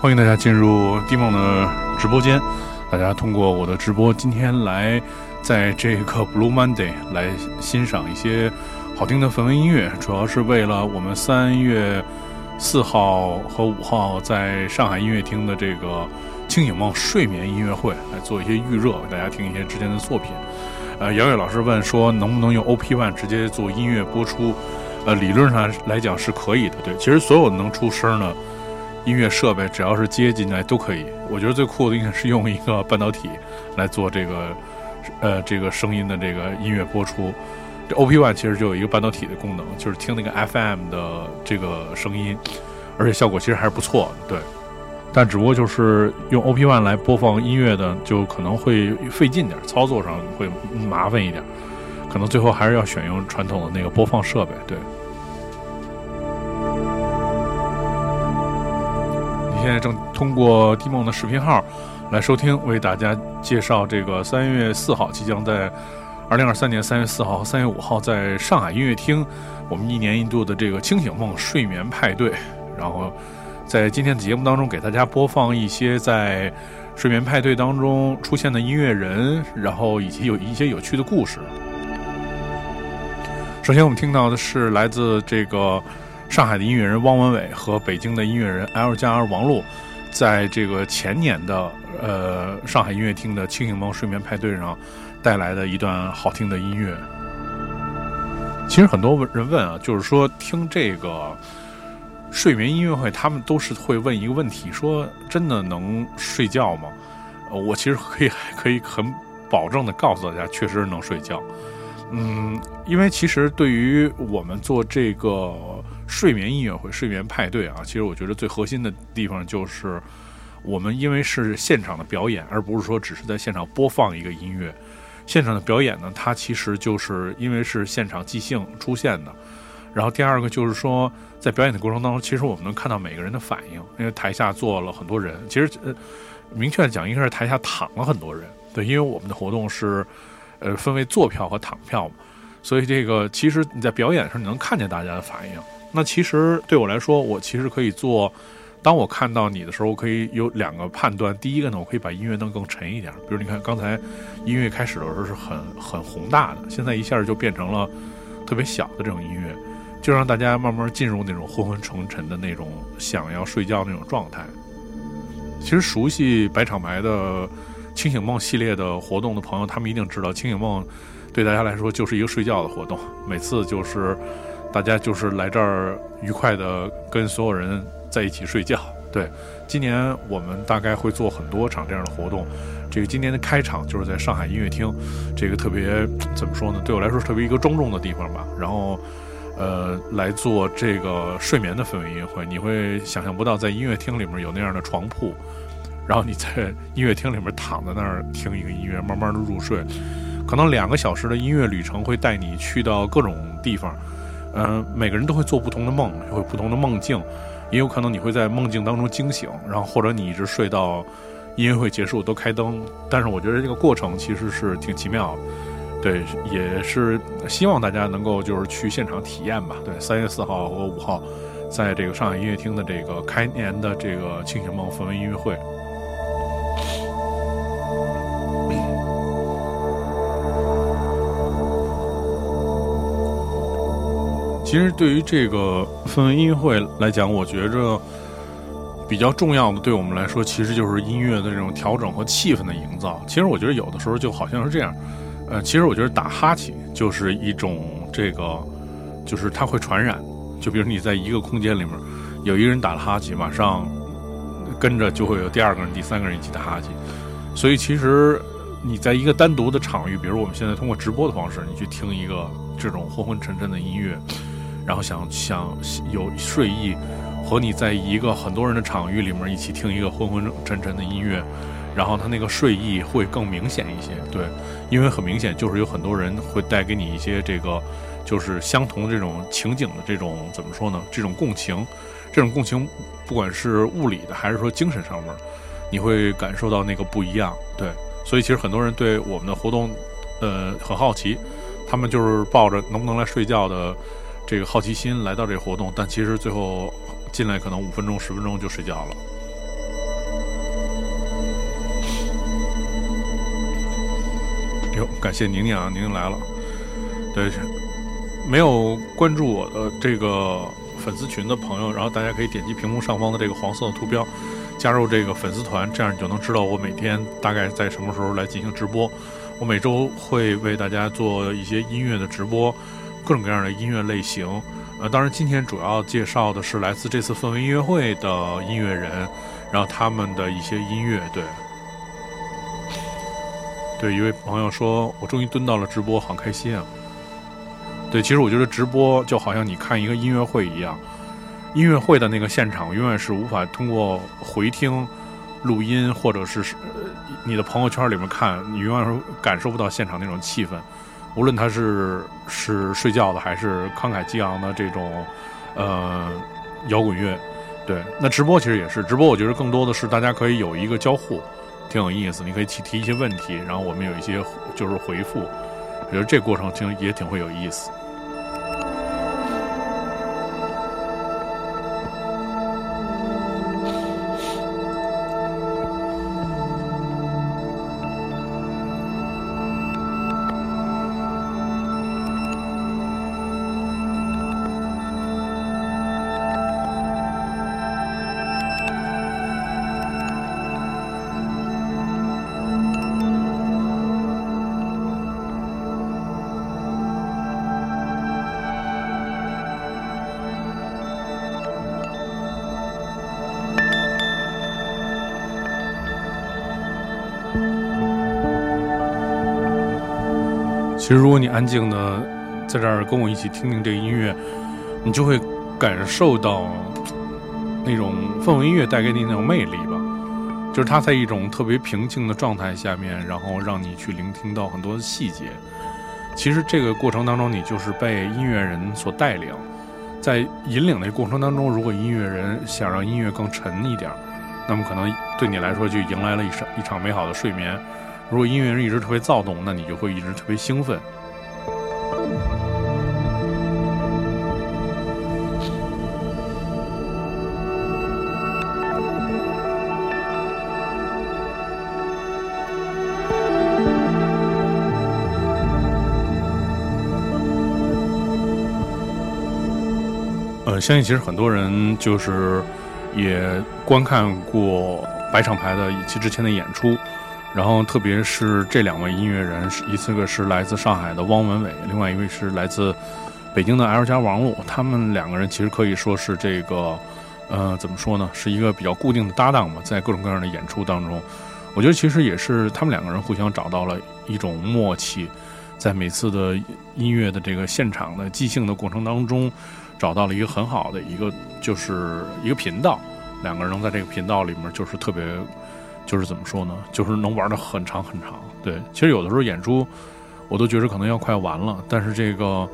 欢迎大家进入迪梦的直播间。大家通过我的直播，今天来在这个 Blue Monday 来欣赏一些好听的氛围音乐，主要是为了我们三月四号和五号在上海音乐厅的这个清醒梦睡眠音乐会来做一些预热，给大家听一些之前的作品。呃，姚远老师问说，能不能用 OP One 直接做音乐播出？呃，理论上来讲是可以的。对，其实所有能出声的。音乐设备只要是接进来都可以。我觉得最酷的应该是用一个半导体来做这个，呃，这个声音的这个音乐播出。这 OP One 其实就有一个半导体的功能，就是听那个 FM 的这个声音，而且效果其实还是不错。对，但只不过就是用 OP One 来播放音乐的，就可能会费劲点，操作上会麻烦一点，可能最后还是要选用传统的那个播放设备。对。现在正通过 D 梦的视频号来收听，为大家介绍这个三月四号即将在二零二三年三月四号和三月五号在上海音乐厅，我们一年一度的这个清醒梦睡眠派对。然后在今天的节目当中，给大家播放一些在睡眠派对当中出现的音乐人，然后以及有一些有趣的故事。首先，我们听到的是来自这个。上海的音乐人汪文伟和北京的音乐人 L 加 R 王璐，在这个前年的呃上海音乐厅的清醒梦睡眠派对上带来的一段好听的音乐。其实很多人问啊，就是说听这个睡眠音乐会，他们都是会问一个问题：说真的能睡觉吗？我其实可以可以很保证的告诉大家，确实能睡觉。嗯，因为其实对于我们做这个。睡眠音乐会、睡眠派对啊，其实我觉得最核心的地方就是，我们因为是现场的表演，而不是说只是在现场播放一个音乐。现场的表演呢，它其实就是因为是现场即兴出现的。然后第二个就是说，在表演的过程当中，其实我们能看到每个人的反应，因为台下坐了很多人。其实呃，明确的讲，应该是台下躺了很多人。对，因为我们的活动是呃分为坐票和躺票嘛，所以这个其实你在表演的时候，你能看见大家的反应。那其实对我来说，我其实可以做。当我看到你的时候，我可以有两个判断。第一个呢，我可以把音乐弄更沉一点。比如你看，刚才音乐开始的时候是很很宏大的，现在一下就变成了特别小的这种音乐，就让大家慢慢进入那种昏昏沉沉的那种想要睡觉那种状态。其实熟悉白场白的清醒梦系列的活动的朋友，他们一定知道，清醒梦对大家来说就是一个睡觉的活动，每次就是。大家就是来这儿愉快的跟所有人在一起睡觉。对，今年我们大概会做很多场这样的活动。这个今年的开场就是在上海音乐厅，这个特别怎么说呢？对我来说特别一个庄重的地方吧。然后，呃，来做这个睡眠的氛围音乐会，你会想象不到在音乐厅里面有那样的床铺，然后你在音乐厅里面躺在那儿听一个音乐，慢慢的入睡。可能两个小时的音乐旅程会带你去到各种地方。嗯，每个人都会做不同的梦，会有不同的梦境，也有可能你会在梦境当中惊醒，然后或者你一直睡到音乐会结束都开灯。但是我觉得这个过程其实是挺奇妙的，对，也是希望大家能够就是去现场体验吧。对，三月四号和五号，在这个上海音乐厅的这个开年的这个清醒梦氛围音乐会。其实对于这个氛围音乐会来讲，我觉着比较重要的，对我们来说，其实就是音乐的这种调整和气氛的营造。其实我觉得有的时候就好像是这样，呃，其实我觉得打哈欠就是一种这个，就是它会传染。就比如你在一个空间里面，有一个人打了哈欠，马上跟着就会有第二个人、第三个人一起打哈欠。所以其实你在一个单独的场域，比如我们现在通过直播的方式，你去听一个这种昏昏沉沉的音乐。然后想想有睡意，和你在一个很多人的场域里面一起听一个昏昏沉沉的音乐，然后他那个睡意会更明显一些。对，因为很明显就是有很多人会带给你一些这个，就是相同这种情景的这种怎么说呢？这种共情，这种共情，不管是物理的还是说精神上面，你会感受到那个不一样。对，所以其实很多人对我们的活动，呃，很好奇，他们就是抱着能不能来睡觉的。这个好奇心来到这个活动，但其实最后进来可能五分钟、十分钟就睡觉了。哟，感谢宁宁啊，宁宁来了。对，没有关注我的这个粉丝群的朋友，然后大家可以点击屏幕上方的这个黄色的图标，加入这个粉丝团，这样你就能知道我每天大概在什么时候来进行直播。我每周会为大家做一些音乐的直播。各种各样的音乐类型。呃，当然今天主要介绍的是来自这次氛围音乐会的音乐人，然后他们的一些音乐，对。对，一位朋友说：“我终于蹲到了直播，好开心啊！”对，其实我觉得直播就好像你看一个音乐会一样，音乐会的那个现场永远是无法通过回听、录音或者是你的朋友圈里面看，你永远是感受不到现场那种气氛。无论他是是睡觉的，还是慷慨激昂的这种呃摇滚乐，对，那直播其实也是直播。我觉得更多的是大家可以有一个交互。挺有意思，你可以提提一些问题，然后我们有一些就是回复，我觉得这过程挺也挺会有意思。其实，如果你安静的在这儿跟我一起听听这个音乐，你就会感受到那种氛围音乐带给你那种魅力吧。就是它在一种特别平静的状态下面，然后让你去聆听到很多的细节。其实这个过程当中，你就是被音乐人所带领，在引领的过程当中，如果音乐人想让音乐更沉一点，那么可能对你来说就迎来了一场一场美好的睡眠。如果音乐人一直特别躁动，那你就会一直特别兴奋。呃，相信其实很多人就是也观看过白厂牌的一期之前的演出。然后，特别是这两位音乐人，一次个是来自上海的汪文伟，另外一位是来自北京的 L 加王璐。他们两个人其实可以说是这个，呃，怎么说呢？是一个比较固定的搭档吧，在各种各样的演出当中，我觉得其实也是他们两个人互相找到了一种默契，在每次的音乐的这个现场的即兴的过程当中，找到了一个很好的一个就是一个频道，两个人能在这个频道里面就是特别。就是怎么说呢？就是能玩的很长很长。对，其实有的时候演出，我都觉得可能要快完了，但是这个，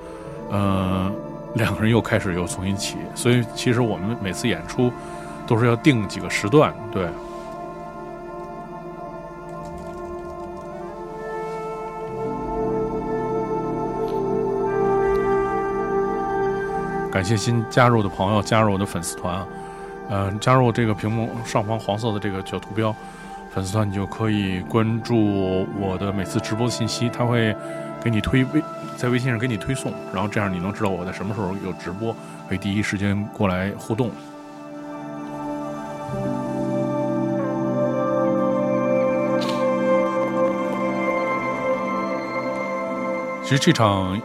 呃，两个人又开始又重新起。所以其实我们每次演出都是要定几个时段。对，感谢新加入的朋友加入我的粉丝团，嗯，加入这个屏幕上方黄色的这个小图标。粉丝团，你就可以关注我的每次直播信息，他会给你推微，在微信上给你推送，然后这样你能知道我在什么时候有直播，可以第一时间过来互动。其实这场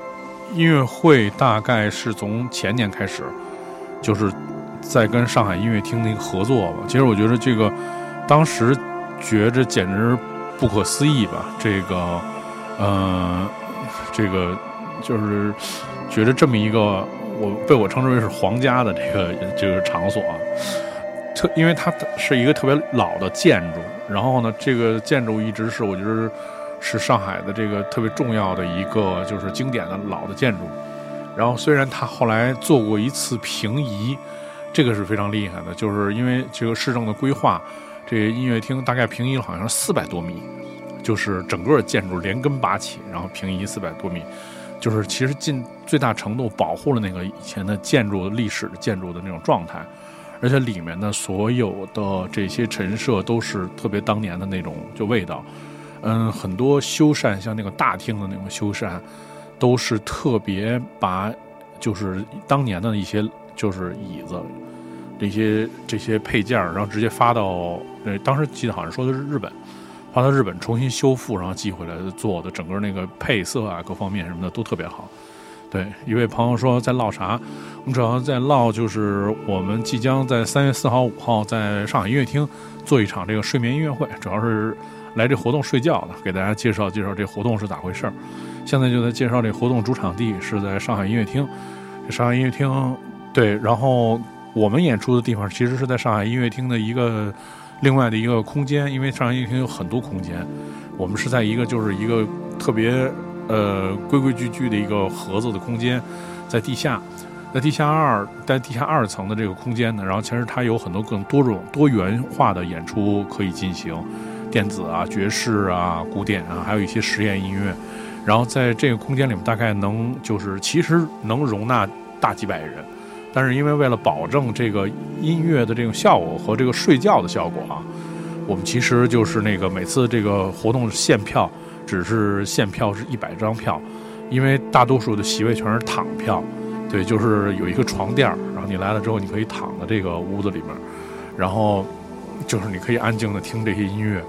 音乐会大概是从前年开始，就是在跟上海音乐厅的一个合作吧。其实我觉得这个当时。觉着简直不可思议吧？这个，呃，这个就是觉着这么一个我被我称之为是皇家的这个这个场所，特因为它是一个特别老的建筑，然后呢，这个建筑一直是我觉得是上海的这个特别重要的一个就是经典的老的建筑，然后虽然它后来做过一次平移，这个是非常厉害的，就是因为这个市政的规划。这音乐厅大概平移了好像是四百多米，就是整个建筑连根拔起，然后平移四百多米，就是其实尽最大程度保护了那个以前的建筑历史建筑的那种状态，而且里面的所有的这些陈设都是特别当年的那种就味道，嗯，很多修缮，像那个大厅的那种修缮，都是特别把就是当年的一些就是椅子这些这些配件，然后直接发到呃，当时记得好像说的是日本，发到日本重新修复，然后寄回来做的，整个那个配色啊，各方面什么的都特别好。对，一位朋友说在唠啥？我们主要在唠，就是我们即将在三月四号、五号在上海音乐厅做一场这个睡眠音乐会，主要是来这活动睡觉的，给大家介绍介绍这活动是咋回事儿。现在就在介绍这活动主场地是在上海音乐厅，上海音乐厅对，然后我们演出的地方其实是在上海音乐厅的一个另外的一个空间，因为上海音乐厅有很多空间，我们是在一个就是一个特别。呃，规规矩矩的一个盒子的空间，在地下，在地下二，在地下二层的这个空间呢，然后其实它有很多更多种多元化的演出可以进行，电子啊、爵士啊、古典啊，还有一些实验音乐，然后在这个空间里面大概能就是其实能容纳大几百人，但是因为为了保证这个音乐的这种效果和这个睡觉的效果啊，我们其实就是那个每次这个活动限票。只是限票是一百张票，因为大多数的席位全是躺票，对，就是有一个床垫儿，然后你来了之后，你可以躺在这个屋子里面，然后就是你可以安静的听这些音乐。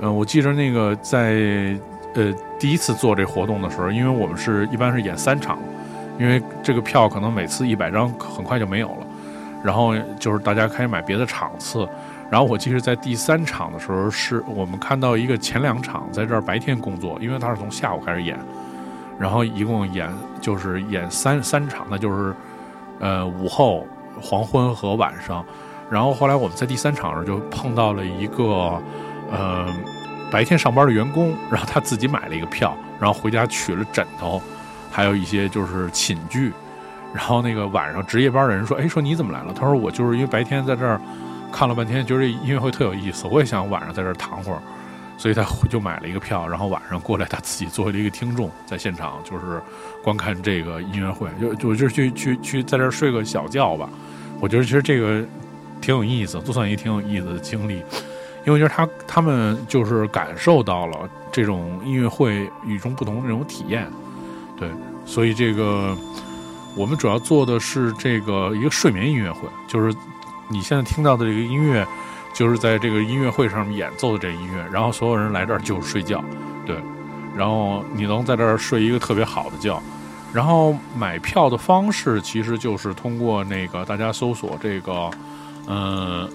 嗯，我记着那个在呃第一次做这活动的时候，因为我们是一般是演三场，因为这个票可能每次一百张很快就没有了，然后就是大家开始买别的场次。然后我记得在第三场的时候，是我们看到一个前两场在这儿白天工作，因为他是从下午开始演，然后一共演就是演三三场，那就是呃午后、黄昏和晚上。然后后来我们在第三场的时候就碰到了一个呃白天上班的员工，然后他自己买了一个票，然后回家取了枕头，还有一些就是寝具。然后那个晚上值夜班的人说：“哎，说你怎么来了？”他说：“我就是因为白天在这儿。”看了半天，觉得音乐会特有意思，我也想晚上在这儿躺会儿，所以他就买了一个票，然后晚上过来，他自己作为一个听众，在现场就是观看这个音乐会，就就就去去去在这儿睡个小觉吧。我觉得其实这个挺有意思，就算一个挺有意思的经历，因为我觉得他他们就是感受到了这种音乐会与众不同的这种体验，对，所以这个我们主要做的是这个一个睡眠音乐会，就是。你现在听到的这个音乐，就是在这个音乐会上面演奏的这音乐，然后所有人来这儿就是睡觉，对，然后你能在这儿睡一个特别好的觉，然后买票的方式其实就是通过那个大家搜索这个，嗯，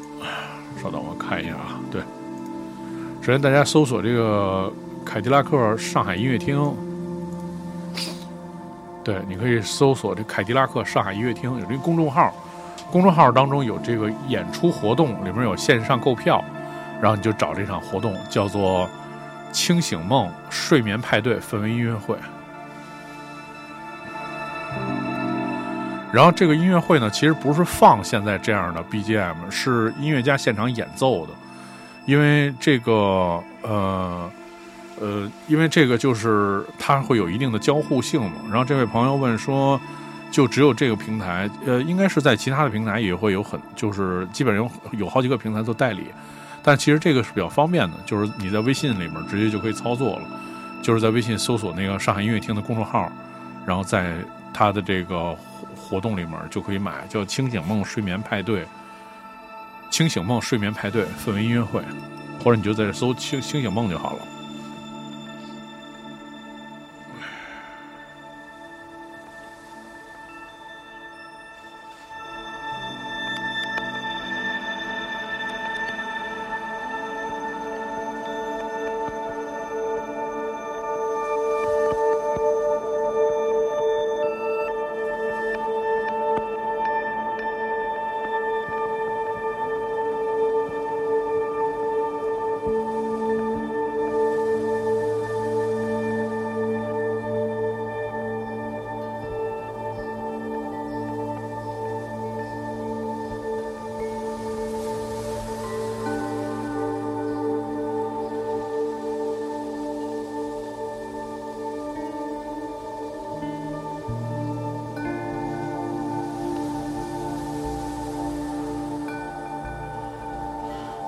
稍等我看一下啊，对，首先大家搜索这个凯迪拉克上海音乐厅，对，你可以搜索这凯迪拉克上海音乐厅有这个公众号。公众号当中有这个演出活动，里面有线上购票，然后你就找这场活动，叫做“清醒梦睡眠派对氛围音乐会”。然后这个音乐会呢，其实不是放现在这样的 BGM，是音乐家现场演奏的，因为这个呃呃，因为这个就是它会有一定的交互性嘛。然后这位朋友问说。就只有这个平台，呃，应该是在其他的平台也会有很，就是基本上有好几个平台做代理，但其实这个是比较方便的，就是你在微信里面直接就可以操作了，就是在微信搜索那个上海音乐厅的公众号，然后在它的这个活动里面就可以买，叫清醒梦睡眠派对，清醒梦睡眠派对氛围音乐会，或者你就在这搜清清醒梦就好了。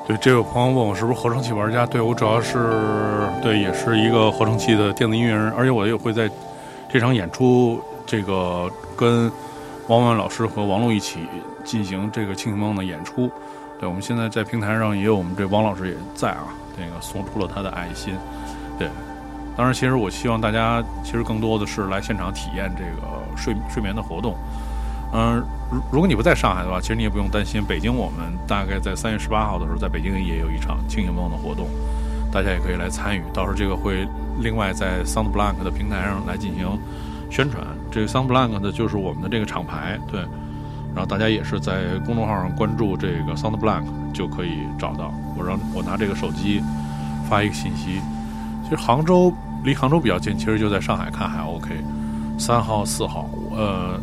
对，这位朋友问我是不是合成器玩家？对我主要是对，也是一个合成器的电子音乐人，而且我也会在这场演出，这个跟王文老师和王璐一起进行这个庆幸梦的演出。对，我们现在在平台上也有我们这王老师也在啊，那个送出了他的爱心。对，当然，其实我希望大家其实更多的是来现场体验这个睡睡眠的活动。嗯，如如果你不在上海的话，其实你也不用担心。北京我们大概在三月十八号的时候，在北京也有一场清醒梦的活动，大家也可以来参与。到时候这个会另外在 Sound Blank 的平台上来进行宣传。这个 Sound Blank 的就是我们的这个厂牌，对。然后大家也是在公众号上关注这个 Sound Blank 就可以找到。我让我拿这个手机发一个信息。其实杭州离杭州比较近，其实就在上海看还 OK。三号、四号，呃。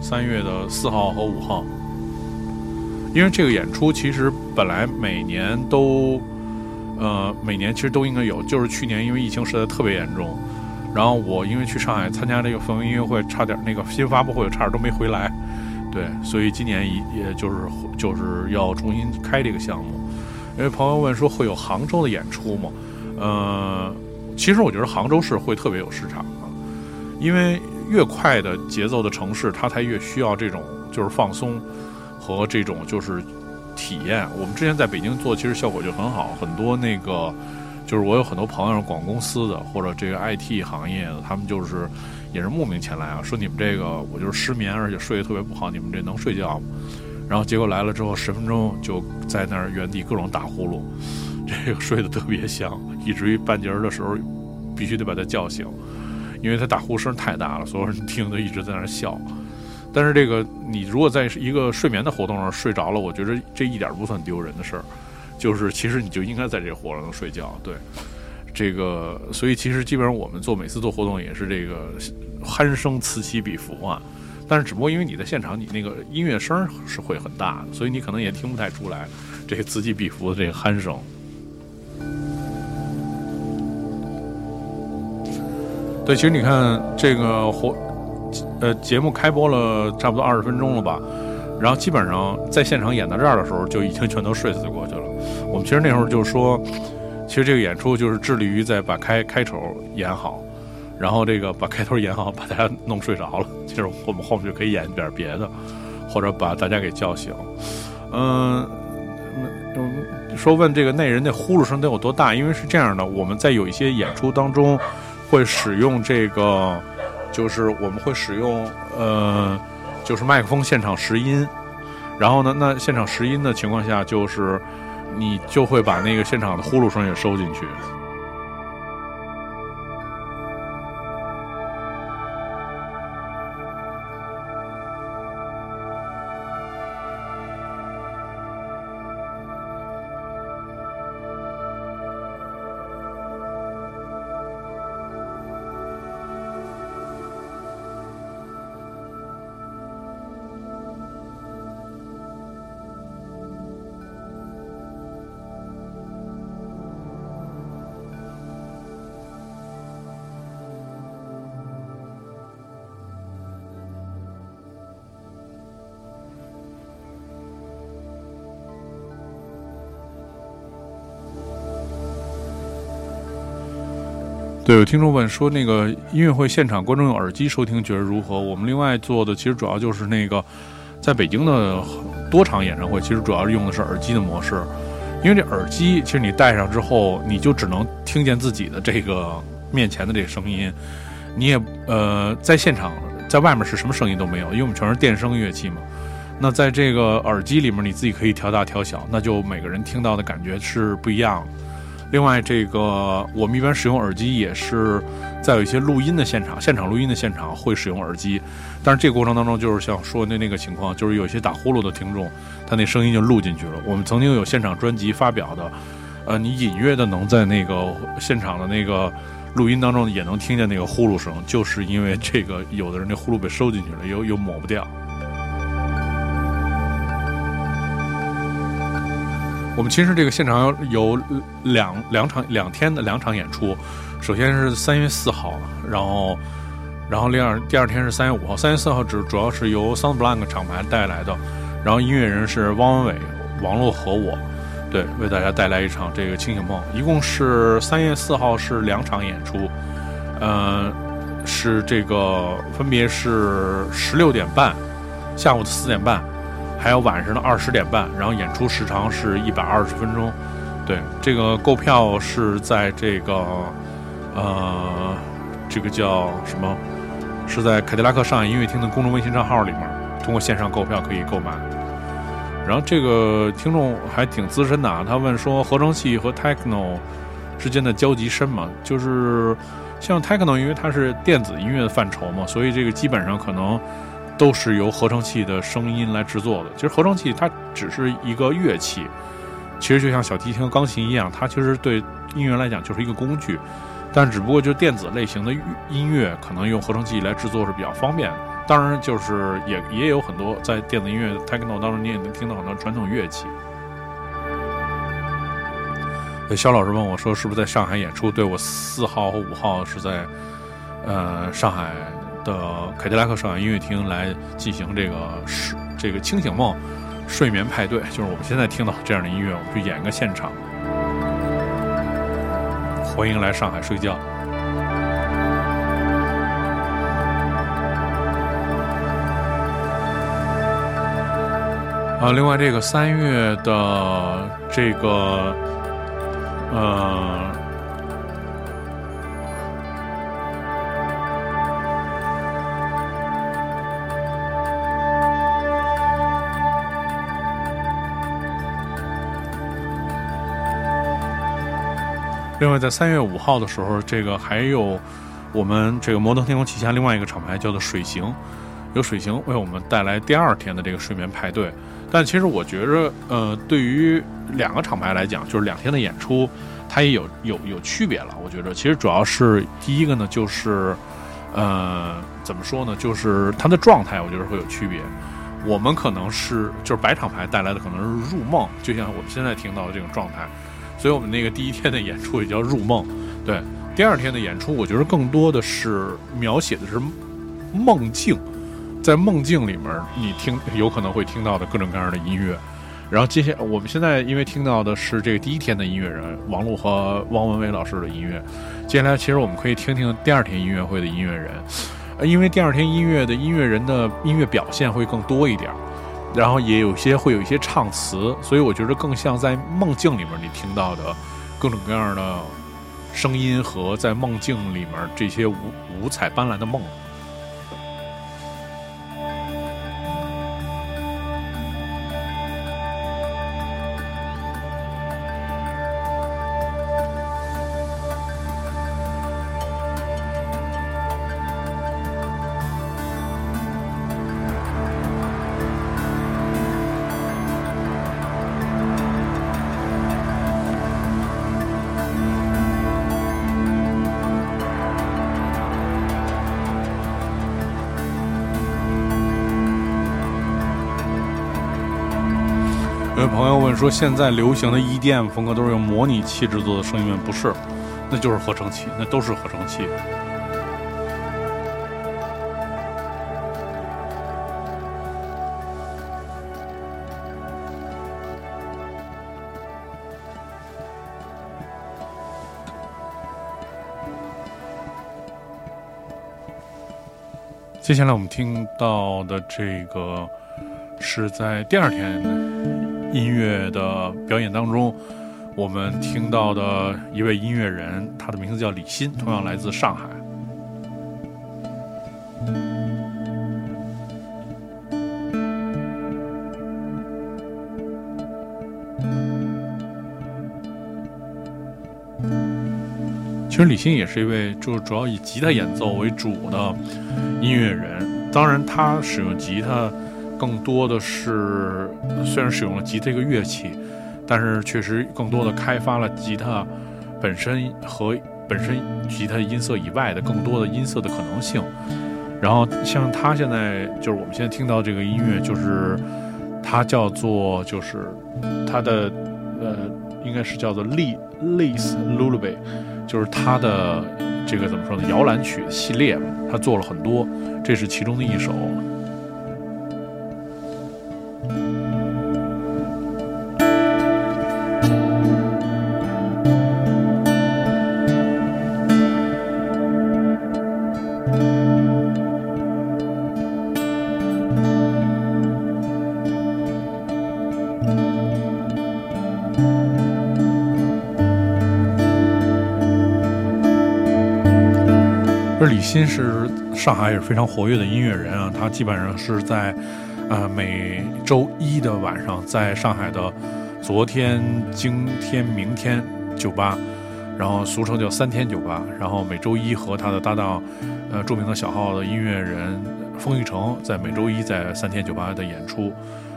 三月的四号和五号，因为这个演出其实本来每年都，呃，每年其实都应该有，就是去年因为疫情实在特别严重，然后我因为去上海参加这个氛围音乐会，差点那个新发布会差点都没回来，对，所以今年也也就是就是要重新开这个项目。因为朋友问说会有杭州的演出吗？呃，其实我觉得杭州市会特别有市场啊，因为。越快的节奏的城市，它才越需要这种就是放松和这种就是体验。我们之前在北京做，其实效果就很好。很多那个就是我有很多朋友，广公司的或者这个 IT 行业的，他们就是也是慕名前来啊，说你们这个我就是失眠，而且睡得特别不好，你们这能睡觉吗？然后结果来了之后，十分钟就在那儿原地各种打呼噜，这个睡得特别香，以至于半截儿的时候必须得把他叫醒。因为他打呼声太大了，所有人听都一直在那笑。但是这个，你如果在一个睡眠的活动上睡着了，我觉得这一点不算丢人的事儿。就是其实你就应该在这活动上睡觉。对，这个，所以其实基本上我们做每次做活动也是这个鼾声此起彼伏啊。但是只不过因为你在现场，你那个音乐声是会很大的，所以你可能也听不太出来这个此起彼伏的这个鼾声。对，其实你看这个活，呃，节目开播了差不多二十分钟了吧，然后基本上在现场演到这儿的时候，就已经全都睡死过去了。我们其实那时候就说，其实这个演出就是致力于在把开开头演好，然后这个把开头演好，把大家弄睡着了。其实我们后面就可以演点别的，或者把大家给叫醒。嗯，说问这个那人那呼噜声得有多大？因为是这样的，我们在有一些演出当中。会使用这个，就是我们会使用呃，就是麦克风现场拾音，然后呢，那现场拾音的情况下，就是你就会把那个现场的呼噜声也收进去。对，有听众问说，那个音乐会现场观众用耳机收听，觉得如何？我们另外做的其实主要就是那个，在北京的多场演唱会，其实主要是用的是耳机的模式，因为这耳机其实你戴上之后，你就只能听见自己的这个面前的这个声音，你也呃在现场在外面是什么声音都没有，因为我们全是电声乐器嘛。那在这个耳机里面，你自己可以调大调小，那就每个人听到的感觉是不一样的。另外，这个我们一般使用耳机也是在有一些录音的现场，现场录音的现场会使用耳机，但是这个过程当中就是像说的那个情况，就是有些打呼噜的听众，他那声音就录进去了。我们曾经有现场专辑发表的，呃，你隐约的能在那个现场的那个录音当中也能听见那个呼噜声，就是因为这个有的人那呼噜被收进去了，又又抹不掉。我们其实这个现场有两两场两天的两场演出，首先是三月四号，然后，然后第二第二天是三月五号。三月四号主主要是由 Sound Blank 厂牌带来的，然后音乐人是汪文伟，王璐和我，对，为大家带来一场这个清醒梦。一共是三月四号是两场演出，呃，是这个分别是十六点半，下午的四点半，还有晚上的二十点半。然后演出时长是一百二十分钟。对，这个购票是在这个呃，这个叫什么？是在凯迪拉克上海音乐厅的公众微信账号里面，通过线上购票可以购买。然后这个听众还挺资深的啊，他问说合成器和 techno 之间的交集深吗？就是像 techno，因为它是电子音乐的范畴嘛，所以这个基本上可能都是由合成器的声音来制作的。其实合成器它只是一个乐器，其实就像小提琴和、钢琴一样，它其实对音乐来讲就是一个工具。但只不过就电子类型的音乐，可能用合成器来制作是比较方便。当然，就是也也有很多在电子音乐 techno 当中，你也能听到很多传统乐器。肖老师问我说：“是不是在上海演出？”对我四号和五号是在呃上海的凯迪拉克上海音乐厅来进行这个是这个清醒梦睡眠派对，就是我们现在听到这样的音乐，我们去演一个现场。欢迎来上海睡觉。啊，另外这个三月的这个，呃。另外，在三月五号的时候，这个还有我们这个摩登天空旗下另外一个厂牌叫做水行，有水行为我们带来第二天的这个睡眠派对。但其实我觉着，呃，对于两个厂牌来讲，就是两天的演出，它也有有有区别了。我觉着，其实主要是第一个呢，就是呃，怎么说呢，就是它的状态，我觉得会有区别。我们可能是就是白厂牌带来的可能是入梦，就像我们现在听到的这种状态。所以我们那个第一天的演出也叫入梦，对。第二天的演出，我觉得更多的是描写的是梦境，在梦境里面，你听有可能会听到的各种各样的音乐。然后接下我们现在因为听到的是这个第一天的音乐人王璐和汪文伟老师的音乐，接下来其实我们可以听听第二天音乐会的音乐人，因为第二天音乐的音乐人的音乐表现会更多一点。然后也有些会有一些唱词，所以我觉得更像在梦境里面你听到的各种各样的声音和在梦境里面这些五五彩斑斓的梦。说现在流行的 EDM 风格都是用模拟器制作的声音，不是，那就是合成器，那都是合成器。接下来我们听到的这个是在第二天。音乐的表演当中，我们听到的一位音乐人，他的名字叫李欣，同样来自上海。其实李欣也是一位，就是主要以吉他演奏为主的音乐人。当然，他使用吉他。更多的是，虽然使用了吉他这个乐器，但是确实更多的开发了吉他本身和本身吉他音色以外的更多的音色的可能性。然后像他现在就是我们现在听到这个音乐，就是它叫做就是它的呃应该是叫做《Lee l e s Lullaby》，就是他的这个怎么说呢？摇篮曲系列，他做了很多，这是其中的一首。上海也是非常活跃的音乐人啊，他基本上是在，呃，每周一的晚上，在上海的昨天、今天、明天酒吧，然后俗称叫三天酒吧，然后每周一和他的搭档，呃，著名的小号的音乐人封玉成在每周一在三天酒吧的演出，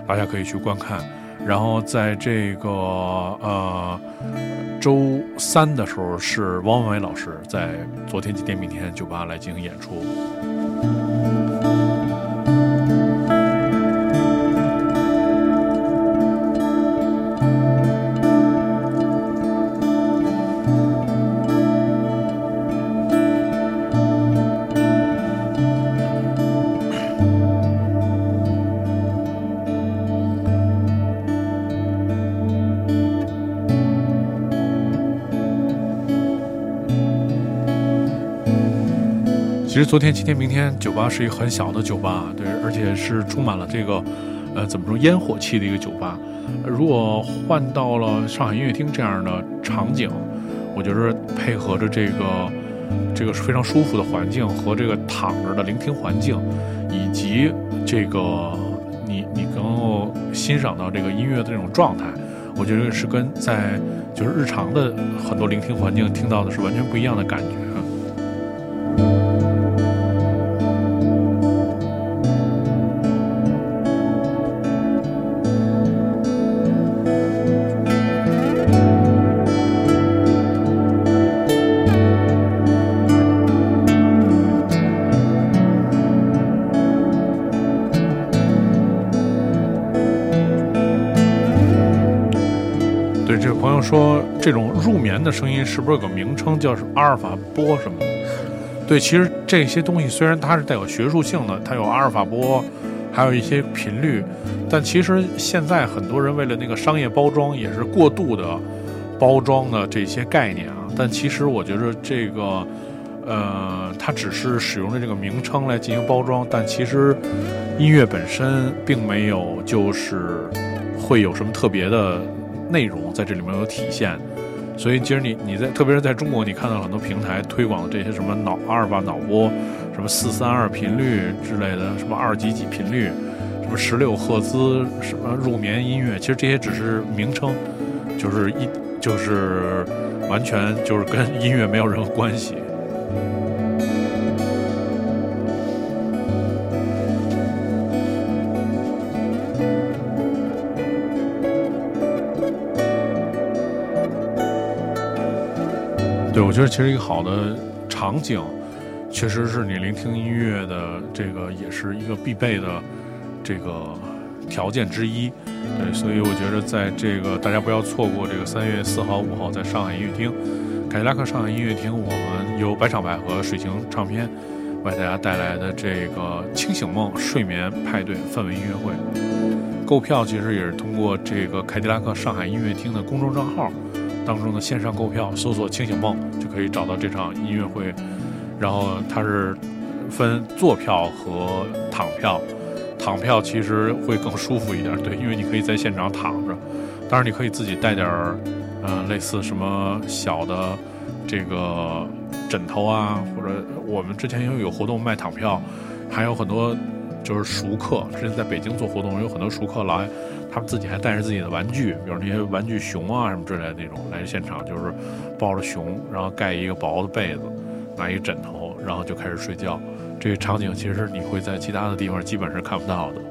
大家可以去观看。然后在这个呃周三的时候，是汪文伟老师在昨天、今天、明天酒吧来进行演出。昨天、今天、明天，酒吧是一个很小的酒吧，对，而且是充满了这个，呃，怎么说烟火气的一个酒吧。如果换到了上海音乐厅这样的场景，我觉得配合着这个这个非常舒服的环境和这个躺着的聆听环境，以及这个你你能够欣赏到这个音乐的这种状态，我觉得是跟在就是日常的很多聆听环境听到的是完全不一样的感觉。的声音是不是有个名称叫是阿尔法波什么？对，其实这些东西虽然它是带有学术性的，它有阿尔法波，还有一些频率，但其实现在很多人为了那个商业包装，也是过度的包装的这些概念啊。但其实我觉得这个，呃，它只是使用了这个名称来进行包装，但其实音乐本身并没有就是会有什么特别的。内容在这里面有体现，所以其实你你在特别是在中国，你看到很多平台推广的这些什么脑阿尔法脑波，什么四三二频率之类的，什么二几几频率，什么十六赫兹，什么入眠音乐，其实这些只是名称，就是一就是完全就是跟音乐没有任何关系。对，我觉得其实一个好的场景，确实是你聆听音乐的这个，也是一个必备的这个条件之一。对，所以我觉得在这个大家不要错过这个三月四号、五号在上海音乐厅，凯迪拉克上海音乐厅，我们由百场百合水晶唱片为大家带来的这个清醒梦睡眠派对氛围音乐会。购票其实也是通过这个凯迪拉克上海音乐厅的公众账号。当中的线上购票，搜索“清醒梦”就可以找到这场音乐会。然后它是分坐票和躺票，躺票其实会更舒服一点，对，因为你可以在现场躺着。当然，你可以自己带点儿，嗯，类似什么小的这个枕头啊，或者我们之前因为有活动卖躺票，还有很多就是熟客，之前在北京做活动，有很多熟客来。他们自己还带着自己的玩具，比如那些玩具熊啊什么之类的那种来现场，就是抱着熊，然后盖一个薄的被子，拿一个枕头，然后就开始睡觉。这个场景其实你会在其他的地方基本是看不到的。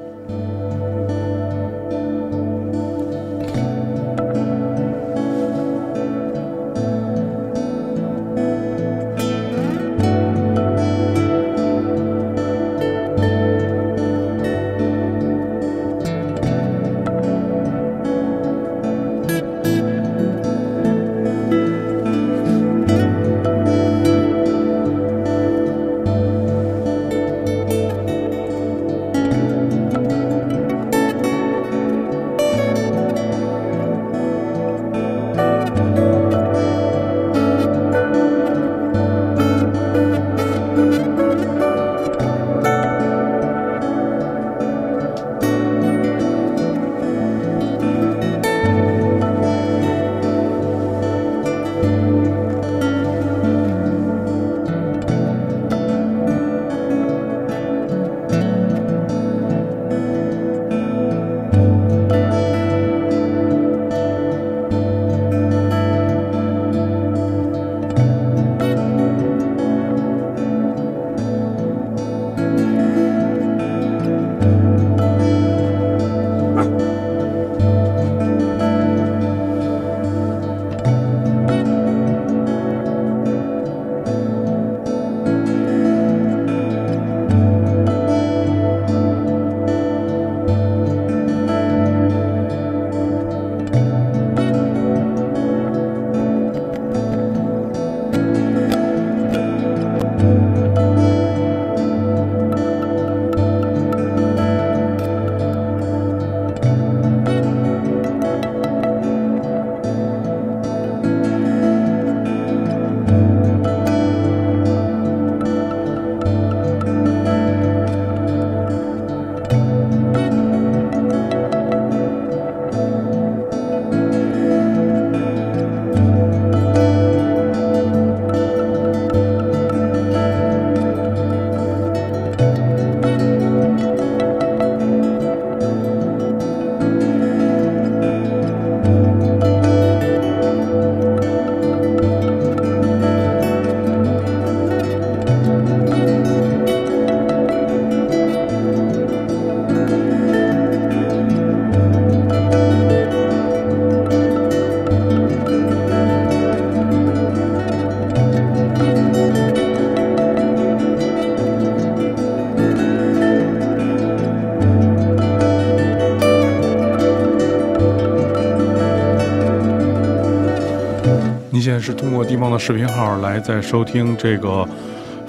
现在是通过地方的视频号来在收听这个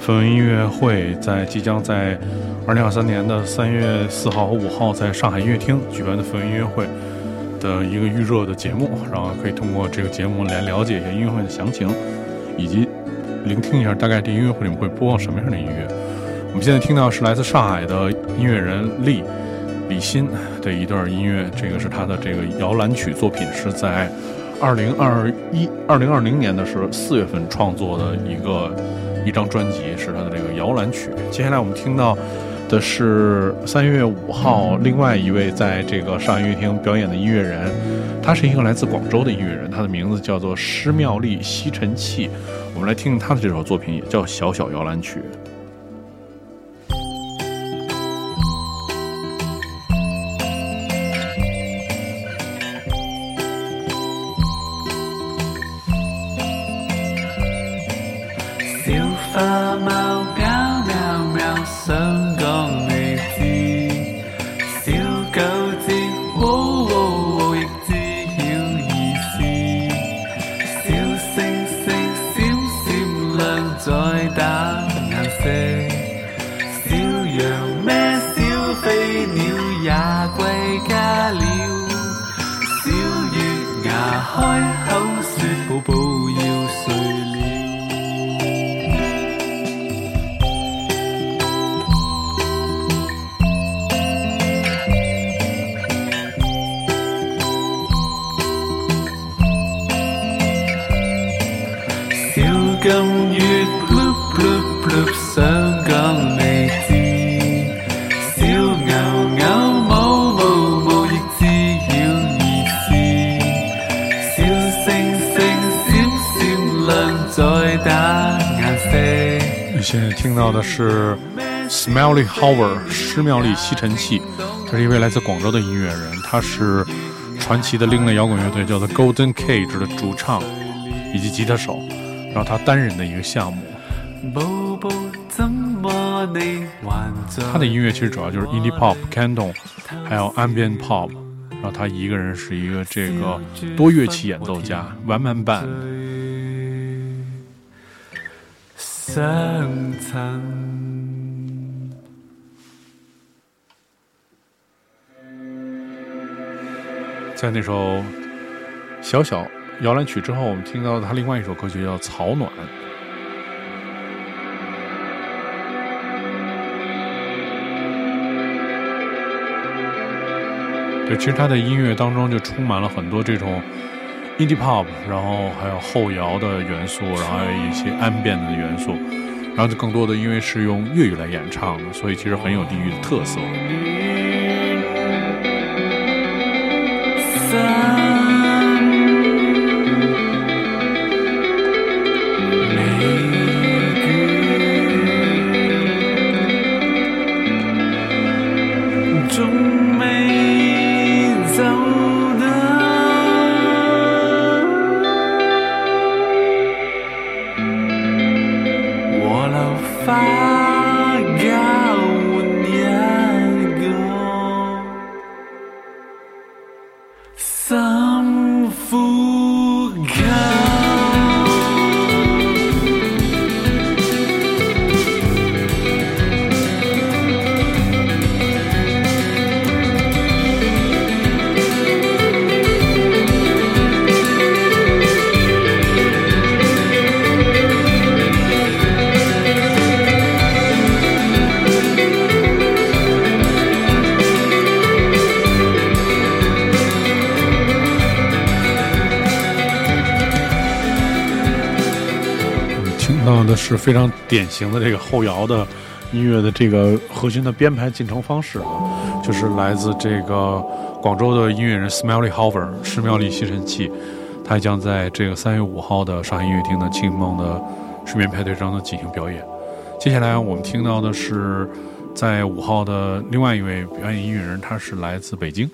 氛围音乐会，在即将在二零二三年的三月四号和五号在上海音乐厅举办的氛围音乐会的一个预热的节目，然后可以通过这个节目来了解一下音乐会的详情，以及聆听一下大概这音乐会里面会播放什么样的音乐。我们现在听到是来自上海的音乐人李李欣的一段音乐，这个是他的这个摇篮曲作品，是在。二零二一、二零二零年的时候，四月份创作的一个一张专辑，是他的这个摇篮曲。接下来我们听到的是三月五号另外一位在这个上海音乐厅表演的音乐人，他是一个来自广州的音乐人，他的名字叫做施妙丽吸尘器。我们来听听他的这首作品，也叫《小小摇篮曲》。现是 Smelly Hover 施妙丽吸尘器，这是一位来自广州的音乐人，他是传奇的另类摇滚乐队叫做 Golden Cage 的主唱以及吉他手，然后他单人的一个项目。他的音乐其实主要就是 Indie Pop、Candle，还有 Ambient Pop，然后他一个人是一个这个多乐器演奏家，One Man Band。相衬。在那首小小摇篮曲之后，我们听到他另外一首歌曲叫《草暖》。对，其实他的音乐当中就充满了很多这种。Indie pop，然后还有后摇的元素，然后还有一些 ambient 的元素，然后就更多的因为是用粤语来演唱的，所以其实很有地域的特色。非常典型的这个后摇的音乐的这个核心的编排进程方式啊，就是来自这个广州的音乐人 Smelly Hover 施妙丽吸尘器，他将在这个三月五号的上海音乐厅的庆梦的睡眠派对上呢进行表演。接下来我们听到的是在五号的另外一位表演音乐人，他是来自北京。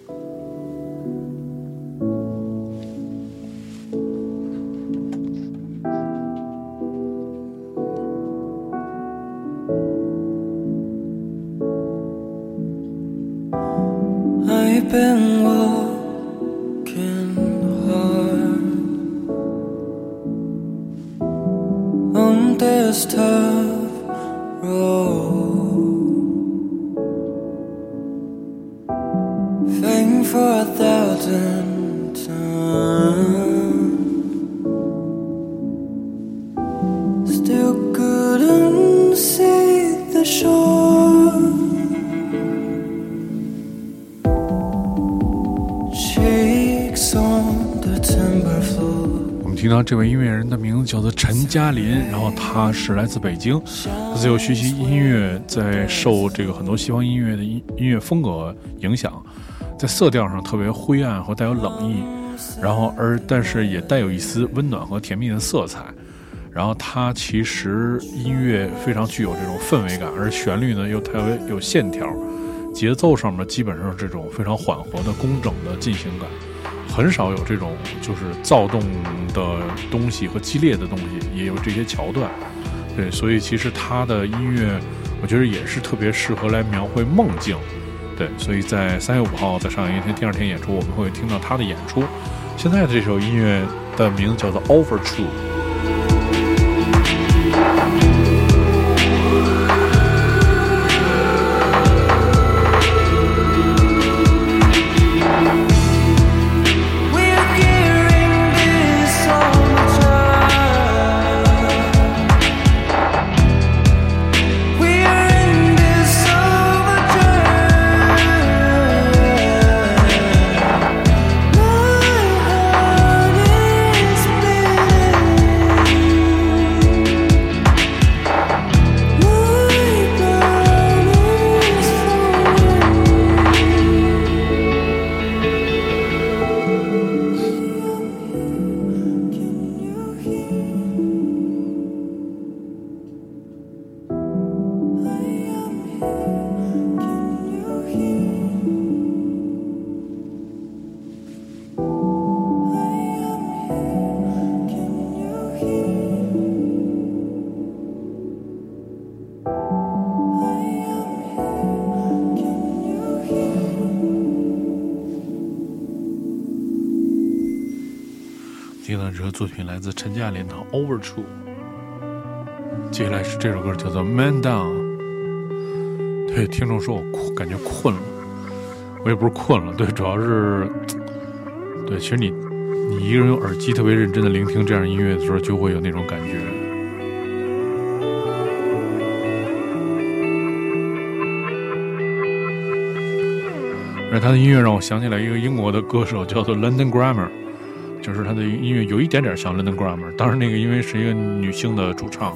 这位音乐人的名字叫做陈嘉林，然后他是来自北京，他自幼学习音乐，在受这个很多西方音乐的音音乐风格影响，在色调上特别灰暗和带有冷意，然后而但是也带有一丝温暖和甜蜜的色彩，然后他其实音乐非常具有这种氛围感，而旋律呢又特别有线条，节奏上面基本上是这种非常缓和的工整的进行感。很少有这种就是躁动的东西和激烈的东西，也有这些桥段。对，所以其实他的音乐，我觉得也是特别适合来描绘梦境。对，所以在三月五号在上海音乐厅第二天演出，我们会听到他的演出。现在的这首音乐的名字叫做《Overture》。自陈嘉玲的《Overture》，接下来是这首歌叫做《Man Down》。对，听众说我困，感觉困了，我也不是困了，对，主要是，对，其实你你一个人用耳机特别认真的聆听这样音乐的时候，就会有那种感觉。而他的音乐让我想起来一个英国的歌手，叫做 London Grammar，就是他的音乐有一点点像 London Grammar，当然那个因为是一个女性的主唱。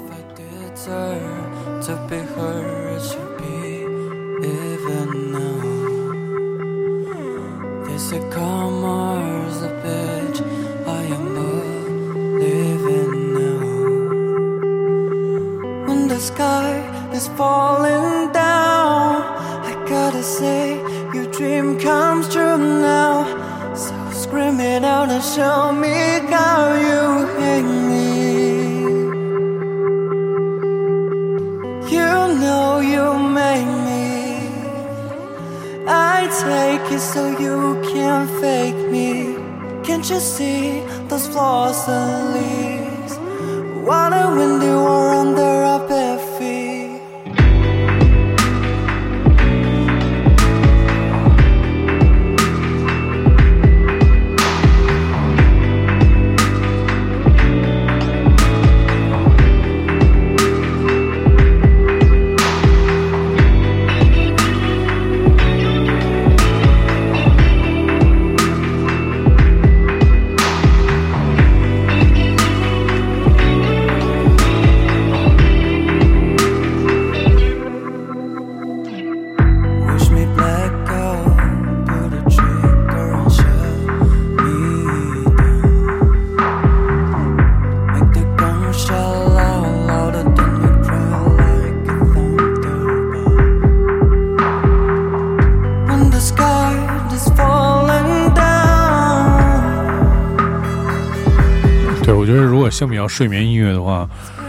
So screaming out and show me how you hate me. You know you made me. I take it so you can't fake me. Can't you see those flaws and leaves? Wanna window or under? 睡眠音乐的话，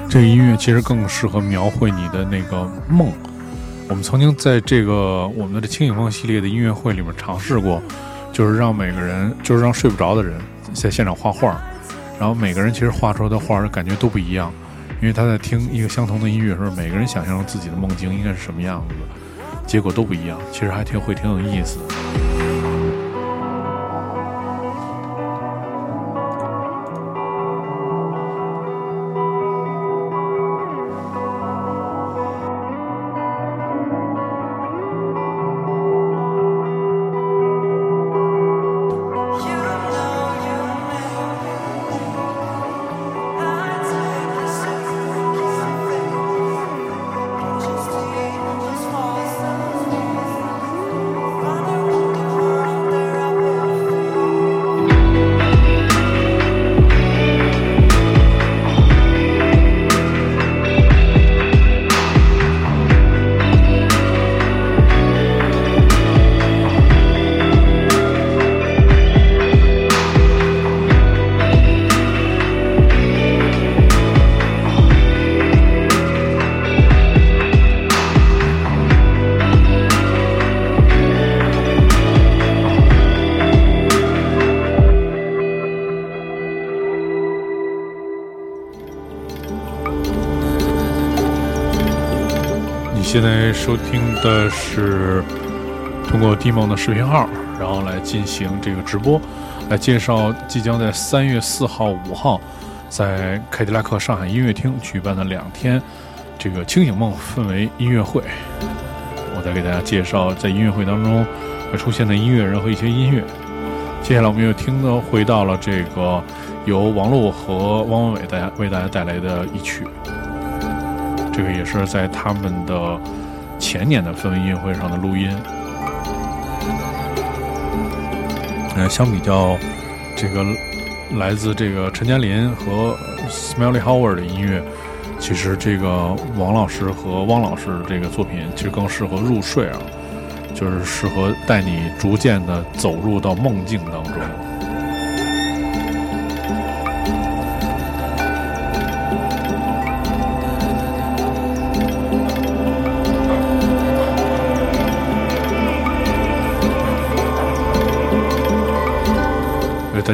这个音乐其实更适合描绘你的那个梦。我们曾经在这个我们的轻影梦系列的音乐会里面尝试过，就是让每个人，就是让睡不着的人在现场画画，然后每个人其实画出来的画感觉都不一样。因为他在听一个相同的音乐的时候，每个人想象自己的梦境应该是什么样子，结果都不一样，其实还挺会挺有意思的。收听的是通过 D 梦的视频号，然后来进行这个直播，来介绍即将在三月四号、五号在凯迪拉克上海音乐厅举办的两天这个清醒梦氛围音乐会。我再给大家介绍在音乐会当中会出现的音乐人和一些音乐。接下来我们又听到回到了这个由王璐和汪文伟大家为大家带来的一曲。这个也是在他们的前年的氛围音乐会上的录音。呃，相比较这个来自这个陈嘉林和 Smelly Howard 的音乐，其实这个王老师和汪老师这个作品其实更适合入睡啊，就是适合带你逐渐的走入到梦境当中。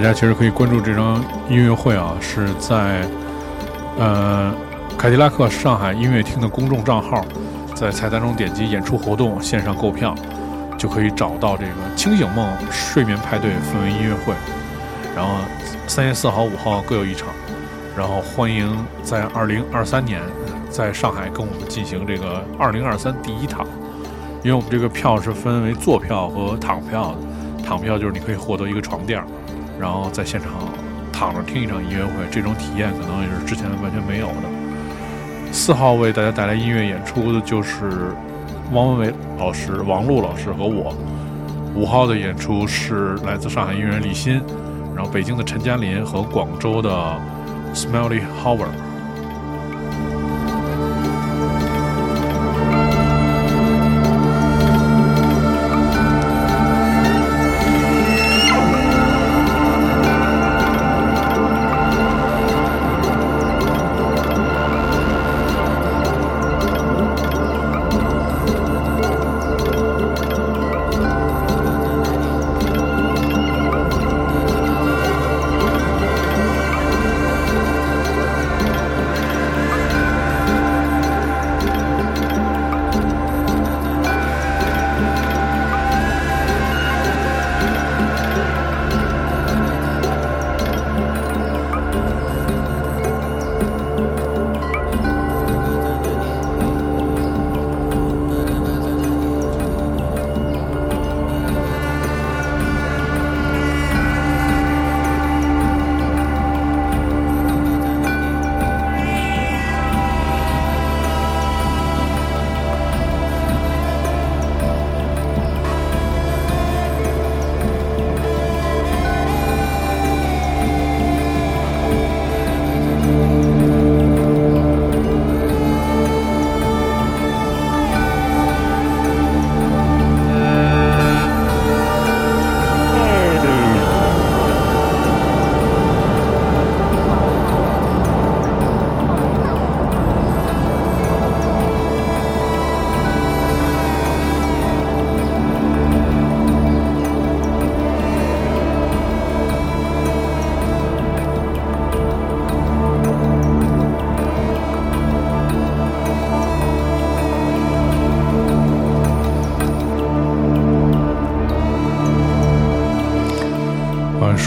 大家其实可以关注这张音乐会啊，是在呃凯迪拉克上海音乐厅的公众账号，在菜单中点击演出活动线上购票，就可以找到这个清醒梦睡眠派对氛围音乐会。然后三月四号、五号各有一场，然后欢迎在二零二三年在上海跟我们进行这个二零二三第一场，因为我们这个票是分为坐票和躺票的，躺票就是你可以获得一个床垫儿。然后在现场躺着听一场音乐会，这种体验可能也是之前完全没有的。四号为大家带来音乐演出的就是汪文伟老师、王璐老师和我。五号的演出是来自上海音乐人李欣，然后北京的陈嘉林和广州的 Smelly Howard。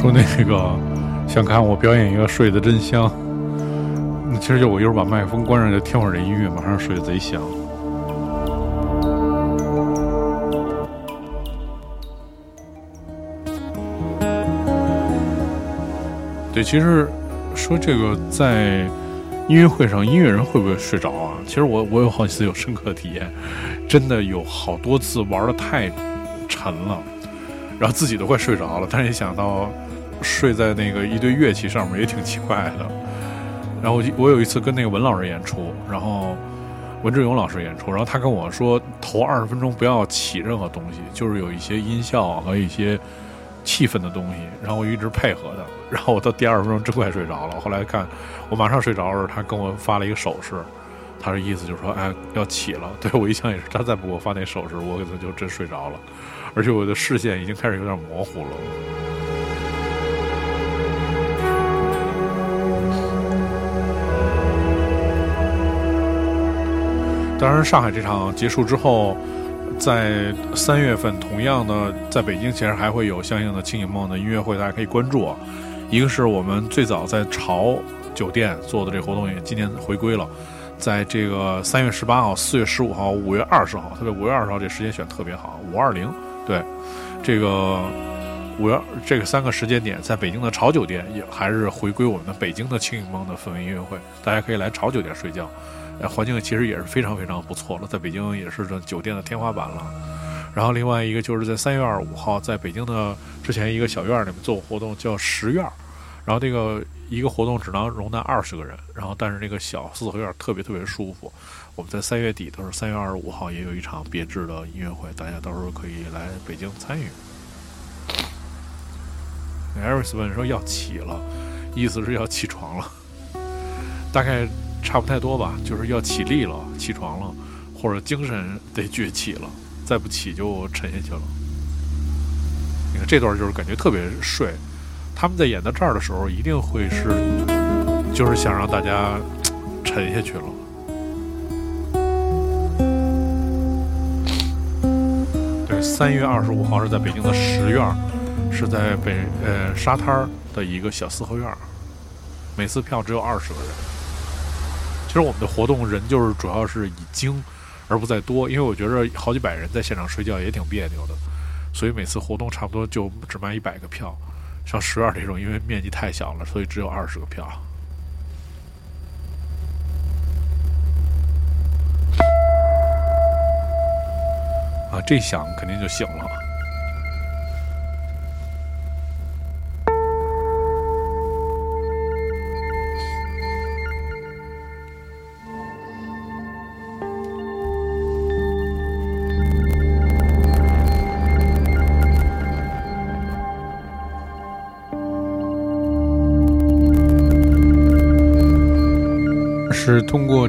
说那个想看我表演一个睡得真香，那其实就我一会儿把麦克风关上，就听会儿这音乐，马上睡得贼香。对，其实说这个在音乐会上，音乐人会不会睡着啊？其实我我有好几次有深刻体验，真的有好多次玩的太沉了，然后自己都快睡着了，但是一想到睡在那个一堆乐器上面也挺奇怪的。然后我有一次跟那个文老师演出，然后文志勇老师演出，然后他跟我说，头二十分钟不要起任何东西，就是有一些音效和一些。气氛的东西，然后我一直配合他，然后我到第二十分钟真快睡着了。后来看我马上睡着的时候，他跟我发了一个手势，他的意思就是说，哎，要起了。对我一想也是，他再不给我发那手势，我可能就真睡着了，而且我的视线已经开始有点模糊了。当然，上海这场结束之后。在三月份，同样的，在北京其实还会有相应的《清醒梦》的音乐会，大家可以关注啊。一个是我们最早在潮酒店做的这活动，也今年回归了。在这个三月十八号、四月十五号、五月二十号，特别五月二十号这时间选特别好，五二零。对，这个五月这个三个时间点，在北京的潮酒店也还是回归我们的北京的《清醒梦》的氛围音乐会，大家可以来潮酒店睡觉。呃，环境其实也是非常非常不错了，在北京也是这酒店的天花板了。然后另外一个就是在三月二十五号，在北京的之前一个小院里面做活动，叫十院。然后这个一个活动只能容纳二十个人，然后但是那个小四合院特别特别舒服。我们在三月底，都是三月二十五号，也有一场别致的音乐会，大家到时候可以来北京参与。艾瑞斯问说要起了，意思是要起床了，大概。差不太多吧，就是要起立了，起床了，或者精神得崛起了，再不起就沉下去了。你看这段就是感觉特别睡，他们在演到这儿的时候，一定会是，就是想让大家沉下去了。对，三月二十五号是在北京的十院，是在北呃沙滩的一个小四合院，每次票只有二十个人。其实我们的活动人就是主要是以精，而不在多，因为我觉着好几百人在现场睡觉也挺别扭的，所以每次活动差不多就只卖一百个票。像十院这种，因为面积太小了，所以只有二十个票。啊，这响肯定就醒了。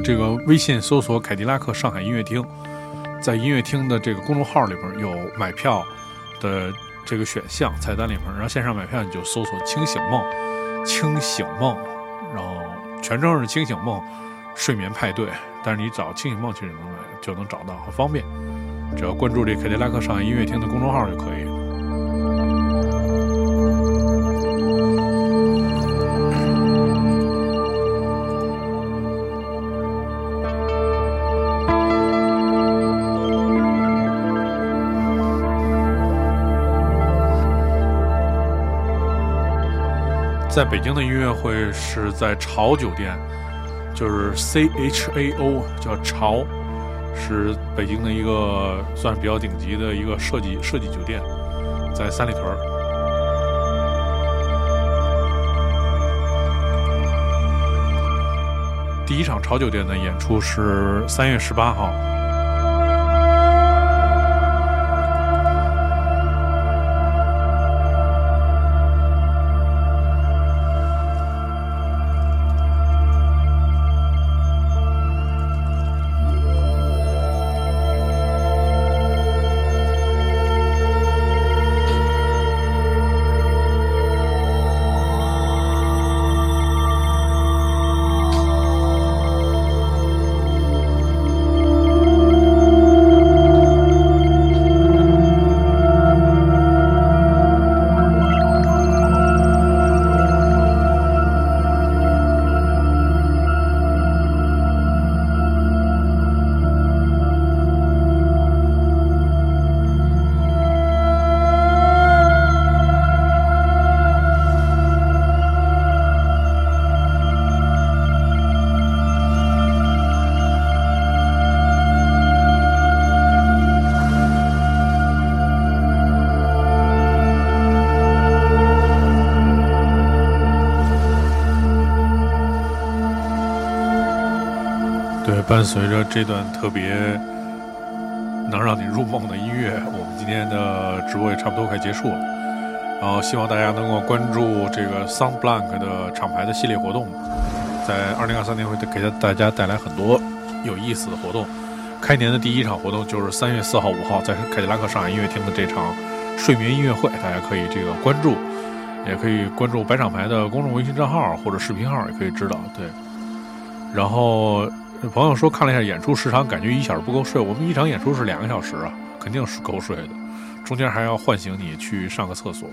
这个微信搜索“凯迪拉克上海音乐厅”，在音乐厅的这个公众号里边有买票的这个选项菜单里面，然后线上买票你就搜索“清醒梦”，清醒梦，然后全称是“清醒梦睡眠派对”，但是你找“清醒梦”其实能买就能找到，很方便，只要关注这凯迪拉克上海音乐厅的公众号就可以。在北京的音乐会是在潮酒店，就是 C H A O，叫潮，是北京的一个算是比较顶级的一个设计设计酒店，在三里屯。第一场潮酒店的演出是三月十八号。随着这段特别能让你入梦的音乐，我们今天的直播也差不多快结束了。然后希望大家能够关注这个 Sound Blank 的厂牌的系列活动，在二零二三年会给大家带来很多有意思的活动。开年的第一场活动就是三月四号、五号在凯迪拉克上海音乐厅的这场睡眠音乐会，大家可以这个关注，也可以关注白厂牌的公众微信账号或者视频号，也可以知道。对，然后。朋友说看了一下演出时长，感觉一小时不够睡。我们一场演出是两个小时啊，肯定是够睡的，中间还要唤醒你去上个厕所。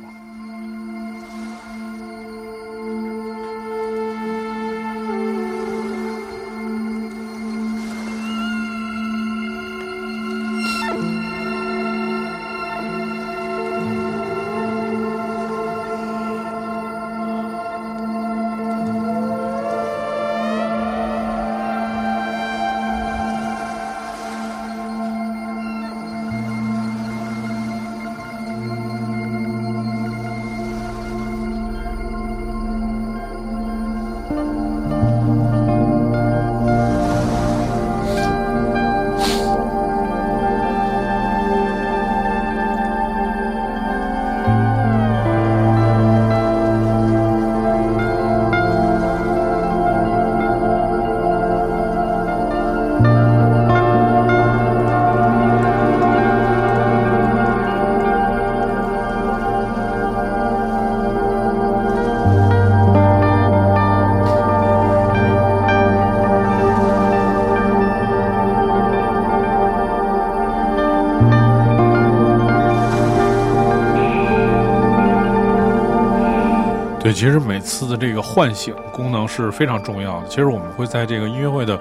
其实每次的这个唤醒功能是非常重要的。其实我们会在这个音乐会的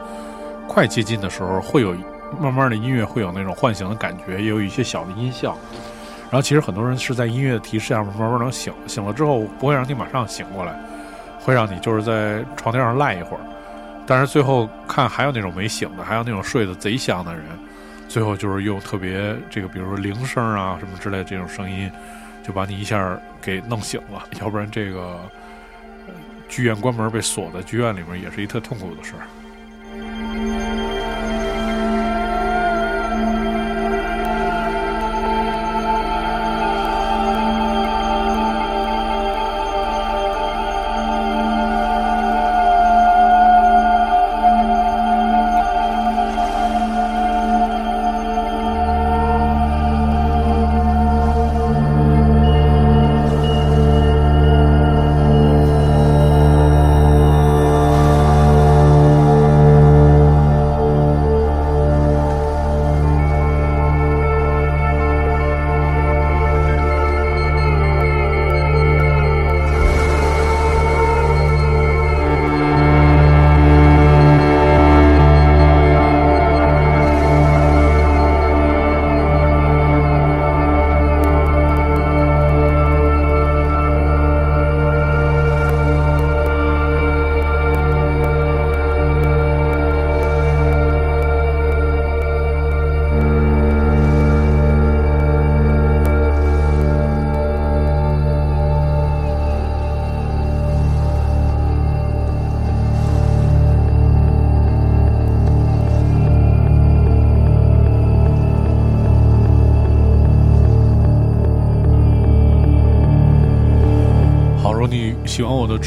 快接近的时候，会有慢慢的音乐会有那种唤醒的感觉，也有一些小的音效。然后其实很多人是在音乐的提示下慢慢能醒，醒了之后不会让你马上醒过来，会让你就是在床垫上赖一会儿。但是最后看还有那种没醒的，还有那种睡得贼香的人，最后就是用特别这个，比如说铃声啊什么之类这种声音。就把你一下给弄醒了，要不然这个剧院关门被锁在剧院里面，也是一特痛苦的事儿。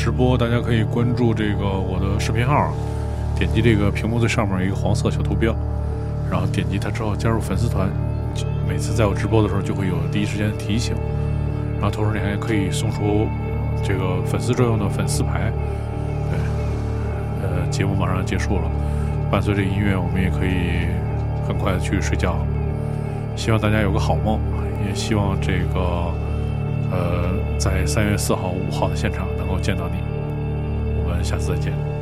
直播，大家可以关注这个我的视频号，点击这个屏幕最上面一个黄色小图标，然后点击它之后加入粉丝团，每次在我直播的时候就会有第一时间提醒，然后同时你还可以送出这个粉丝专用的粉丝牌。对，呃，节目马上要结束了，伴随着音乐，我们也可以很快的去睡觉。希望大家有个好梦，也希望这个呃，在三月四号、五号的现场。能够见到你，我们下次再见。